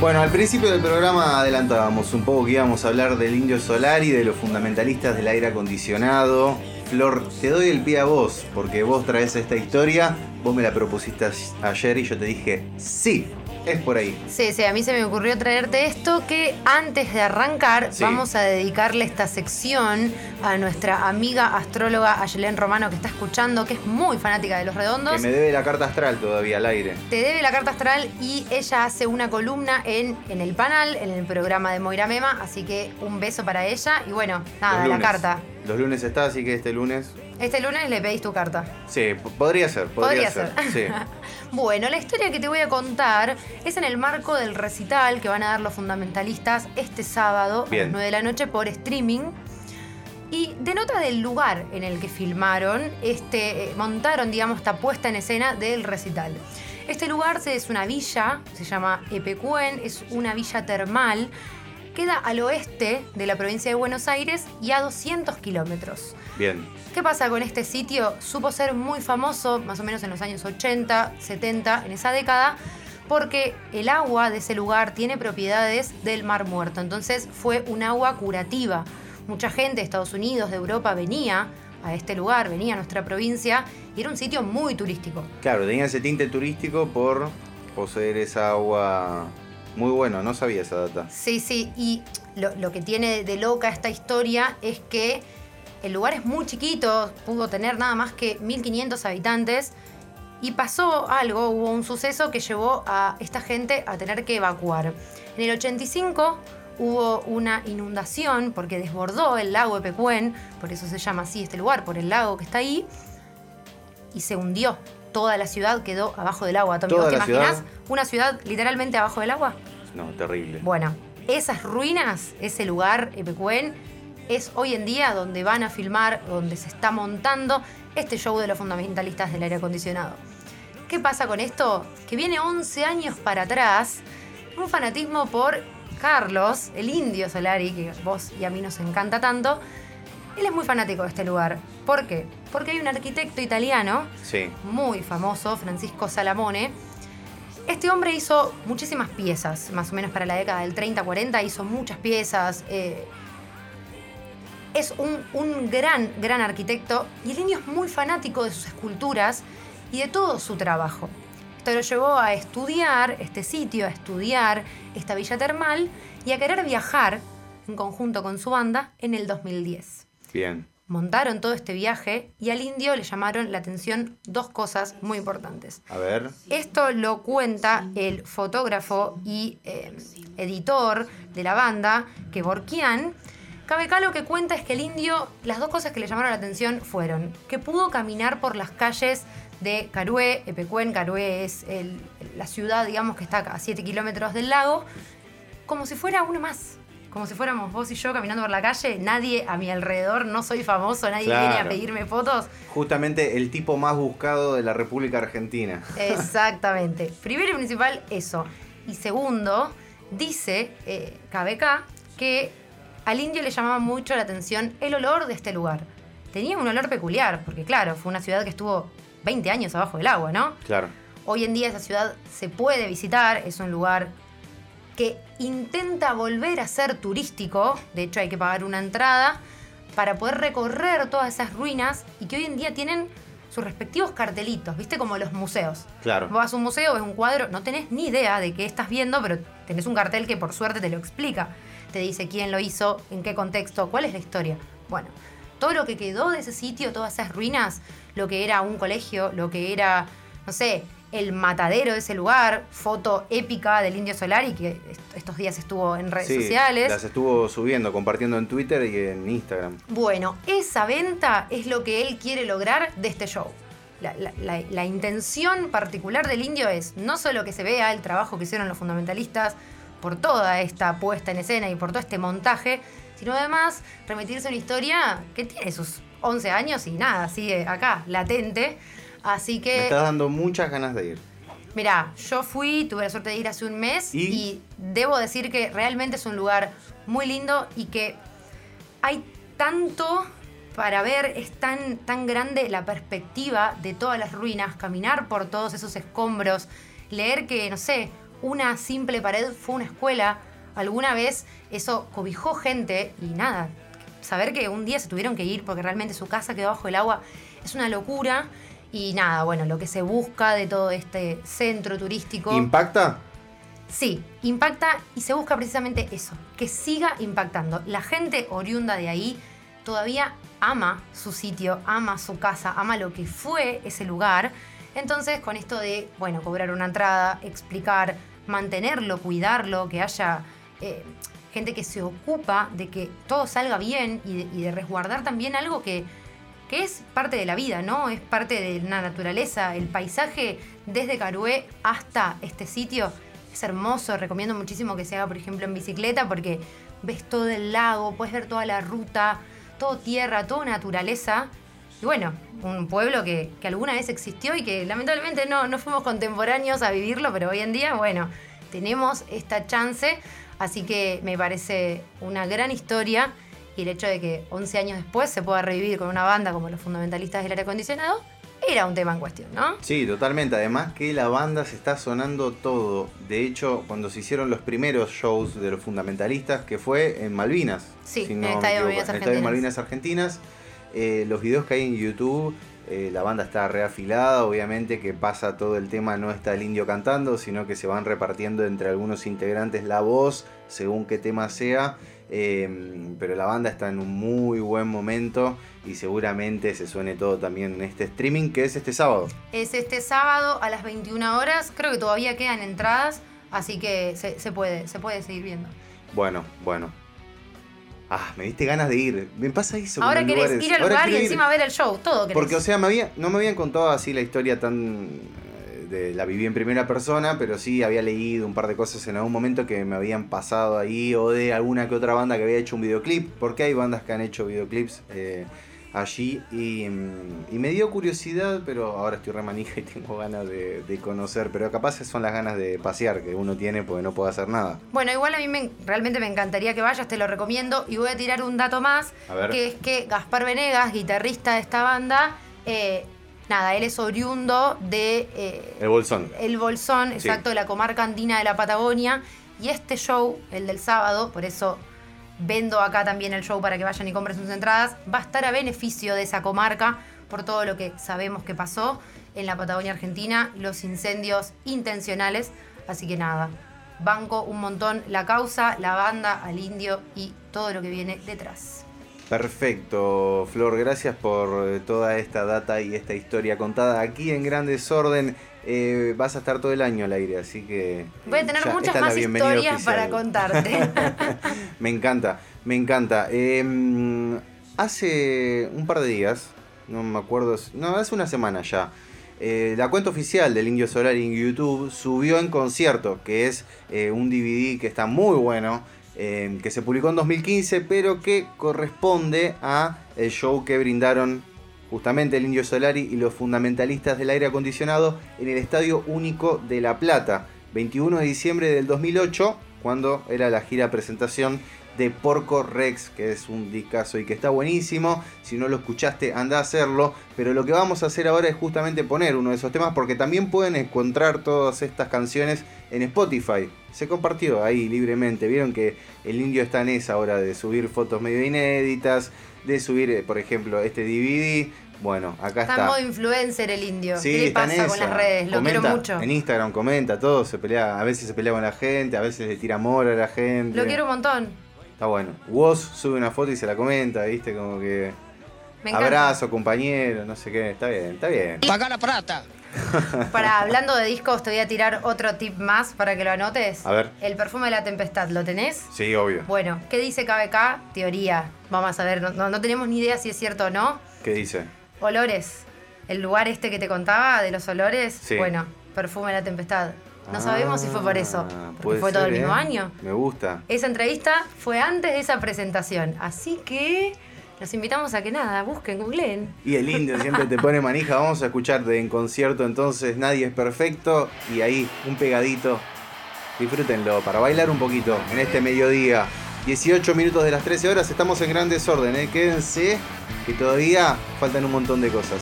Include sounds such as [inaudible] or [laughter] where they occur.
Bueno, al principio del programa adelantábamos un poco que íbamos a hablar del indio solar y de los fundamentalistas del aire acondicionado. Flor, te doy el pie a vos, porque vos traes esta historia, vos me la propusiste ayer y yo te dije, sí, es por ahí. Sí, sí, a mí se me ocurrió traerte esto que antes de arrancar vamos a dedicarle esta sección a nuestra amiga astróloga Ayelén Romano que está escuchando, que es muy fanática de los redondos. Que me debe la carta astral todavía al aire. Te debe la carta astral y ella hace una columna en, en el panel, en el programa de Moira Mema, así que un beso para ella y bueno, nada, la carta. Los lunes está, así que este lunes. Este lunes le pedís tu carta. Sí, podría ser, podría, ser. Sí. [laughs] bueno, la historia que te voy a contar es en el marco del recital que van a dar los fundamentalistas este sábado a las 9 de la noche por streaming. Y denota del lugar en el que filmaron, este, eh, montaron, digamos, esta puesta en escena del recital. Este lugar es una villa, se llama Epecuen, es una villa termal queda al oeste de la provincia de Buenos Aires y a 200 kilómetros. Bien. ¿Qué pasa con este sitio? Supo ser muy famoso, más o menos en los años 80, 70, en esa década, porque el agua de ese lugar tiene propiedades del Mar Muerto. Entonces fue un agua curativa. Mucha gente de Estados Unidos, de Europa, venía a este lugar, venía a nuestra provincia y era un sitio muy turístico. Claro, tenía ese tinte turístico por poseer esa agua muy bueno, no sabía esa data. Sí, sí, y lo, que tiene de loca esta historia es que el lugar es muy chiquito, pudo tener nada más que 1500 habitantes y pasó algo, hubo un suceso que llevó a esta gente a tener que evacuar. En el 85 hubo una inundación porque desbordó el lago de Pecuén, por eso se llama así este lugar, por el lago que está ahí, y se hundió toda la ciudad quedó abajo del agua. ¿Te imaginas una ciudad literalmente abajo del agua? No, terrible. Bueno, esas ruinas, ese lugar, Epecuén, es hoy en día donde van a filmar, donde se está montando este show de los fundamentalistas del aire acondicionado. ¿Qué pasa con esto? Que viene 11 años para atrás, un fanatismo por Carlos, el indio Solari, que vos y a mí nos encanta tanto, él es muy fanático de este lugar. ¿Por qué? Porque hay un arquitecto italiano muy famoso, Francisco Salamone. Este hombre hizo muchísimas piezas, más o menos para la década del 30-40, hizo muchas piezas. Eh, es un, un, gran, gran arquitecto y el indio es muy fanático de sus esculturas y de todo su trabajo. Esto lo llevó a estudiar este sitio, a estudiar esta villa termal y a querer viajar en conjunto con su banda en el 2010. Bien. Montaron todo este viaje y al indio le llamaron la atención dos cosas muy importantes. A ver. Esto lo cuenta el fotógrafo y eh, editor de la banda, que Borquian. Cabe lo que cuenta es que el indio, las dos cosas que le llamaron la atención fueron que pudo caminar por las calles de Carué, Epecuén, Carué es la ciudad, digamos, que está a 7 kilómetros del lago, como si fuera uno más como si fuéramos vos y yo caminando por la calle, nadie a mi alrededor, no soy famoso, nadie viene a pedirme fotos. Justamente el tipo más buscado de la República Argentina. Exactamente. [laughs] Primero y principal, eso. Y segundo, dice eh, KBK que al indio le llamaba mucho la atención el olor de este lugar. Tenía un olor peculiar, porque claro, fue una ciudad que estuvo 20 años abajo del agua, ¿no? Claro. Hoy en día esa ciudad se puede visitar, es un lugar que intenta volver a ser turístico, de hecho hay que pagar una entrada, para poder recorrer todas esas ruinas y que hoy en día tienen sus respectivos cartelitos, ¿viste? Como los museos. Claro. Vos vas a un museo, ves un cuadro, no tenés ni idea de qué estás viendo, pero tenés un cartel que por suerte te lo explica. Te dice quién lo hizo, en qué contexto, cuál es la historia. Bueno, todo lo que quedó de ese sitio, todas esas ruinas, lo que era un colegio, lo que era, no sé, el matadero de ese lugar, foto épica del Indio Solari que estos días estuvo en redes sí, sociales. Las estuvo subiendo, compartiendo en Twitter y en Instagram. Bueno, esa venta es lo que él quiere lograr de este show. La, intención particular del indio es no solo que se vea el trabajo que hicieron los fundamentalistas por toda esta puesta en escena y por todo este montaje, sino además remitirse a una historia que tiene sus 11 años y nada, sigue acá, latente Así que. Me estás dando muchas ganas de ir. Mirá, yo fui, tuve la suerte de ir hace un mes ¿Y? debo decir que realmente es un lugar muy lindo y que hay tanto para ver, es tan, tan grande la perspectiva de todas las ruinas, caminar por todos esos escombros, leer que, no sé, una simple pared fue una escuela. Alguna vez eso cobijó gente y nada. Saber que un día se tuvieron que ir porque realmente su casa quedó bajo el agua es una locura. Y nada, bueno, lo que se busca de todo este centro turístico. ¿Impacta? Sí, impacta y se busca precisamente eso, que siga impactando. La gente oriunda de ahí todavía ama su sitio, ama su casa, ama lo que fue ese lugar. Entonces, con esto de, bueno, cobrar una entrada, explicar, mantenerlo, cuidarlo, que haya eh, gente que se ocupa de que todo salga bien y de, resguardar también algo que, que, es parte de la vida, ¿no? Es parte de la naturaleza. El paisaje desde Carué hasta este sitio es hermoso. Recomiendo muchísimo que se haga, por ejemplo, en bicicleta porque ves todo el lago, puedes ver toda la ruta, todo tierra, toda naturaleza. Y bueno, un pueblo que, alguna vez existió y que lamentablemente no, no fuimos contemporáneos a vivirlo, pero hoy en día, bueno, tenemos esta chance. Así que me parece una gran historia y el hecho de que 11 años después se pueda revivir con una banda como los fundamentalistas del aire acondicionado era un tema en cuestión, ¿no? Sí, totalmente. Además que la banda se está sonando todo. De hecho, cuando se hicieron los primeros shows de los fundamentalistas, que fue en Malvinas. Sí, en el Estadio Malvinas Argentinas. Malvinas Argentinas. Eh, los videos que hay en YouTube, eh, la banda está reafilada, obviamente que pasa todo el tema, no está el indio cantando, sino que se van repartiendo entre algunos integrantes la voz, según qué tema sea. Em, pero la banda está en un muy buen momento y seguramente se suene todo también en este streaming que es este sábado. Es este sábado a las 21 horas, creo que todavía quedan entradas, así que se, puede, se puede seguir viendo. Bueno, bueno. Ah, me diste ganas de ir. Me pasa eso. Ahora querés ir al lugar y encima ver el show, todo querés. Porque, o sea, me había, no me habían contado así la historia tan la viví en primera persona, pero sí había leído un par de cosas en algún momento que me habían pasado ahí, o de alguna que otra banda que había hecho un videoclip, porque hay bandas que han hecho videoclips eh, allí, y, me dio curiosidad, pero ahora estoy remanija y tengo ganas de, conocer, pero capaz son las ganas de pasear que uno tiene porque no puede hacer nada. Bueno, igual a mí me, realmente me encantaría que vayas, te lo recomiendo, y voy a tirar un dato más, que es que Gaspar Venegas, guitarrista de esta banda, eh, nada, él es oriundo de... Eh, el Bolsón. El Bolsón, exacto, de la comarca andina de la Patagonia. Y este show, el del sábado, por eso vendo acá también el show para que vayan y compren sus entradas, va a estar a beneficio de esa comarca por todo lo que sabemos que pasó en la Patagonia Argentina, los incendios intencionales. Así que nada, banco un montón la causa, la banda, al indio y todo lo que viene detrás. Perfecto, Flor, gracias por eh, toda esta data y esta historia contada aquí en gran desorden. Eh, vas a estar todo el año al aire, así que... Voy a tener muchas más historias para contarte. [laughs] me encanta, me encanta. Em, hace un par de días, no me acuerdo, no, hace una semana ya, eh, la cuenta oficial del Indio Solar en YouTube subió en concierto, que es un DVD que está muy bueno Em, que se publicó en 2015, pero que corresponde a el show que brindaron justamente el Indio Solari y los fundamentalistas del aire acondicionado en el Estadio Único de La Plata, 21 de diciembre del 2008, cuando era la gira presentación de Porco Rex, que es un discazo y que está buenísimo. Si no lo escuchaste, anda a hacerlo. Pero lo que vamos a hacer ahora es justamente poner uno de esos temas, porque también pueden encontrar todas estas canciones en Spotify se compartió ahí libremente. Vieron que el indio está en esa hora de subir fotos medio inéditas, de subir, eh, por ejemplo, este DVD. Bueno, acá está. Está en modo influencer el indio. Sí, ¿Qué le pasa con las redes? Lo quiero mucho. En Instagram comenta todo, se pelea, a veces se pelea con la gente, a veces le tira amor a la gente. Lo quiero un montón. Está bueno. Woz sube una foto y se la comenta, ¿viste? Como que. Abrazo, compañero, no sé qué. Está bien, está bien. Paga la plata. [laughs] Para hablando de discos, te voy a tirar otro tip más para que lo anotes. A ver. El perfume de la tempestad, ¿lo tenés? Sí, obvio. Bueno, ¿qué dice KBK? Teoría. Vamos a ver, no, tenemos ni idea si es cierto o no. ¿Qué dice? Olores. El lugar este que te contaba de los olores. Sí. Bueno, perfume de la tempestad. No sabemos si fue por eso. Ah, porque fue todo el mismo ¿eh? año. Me gusta. Esa entrevista fue antes de esa presentación. Así que los invitamos a que nada, busquen, googleen. Y el indio siempre te pone manija. Vamos a escucharte en concierto entonces Nadie es Perfecto. Y ahí, un pegadito. Disfrútenlo para bailar un poquito en este mediodía. 18 minutos de las 13 horas. Estamos en gran desorden. ¿eh? Quédense que todavía faltan un montón de cosas.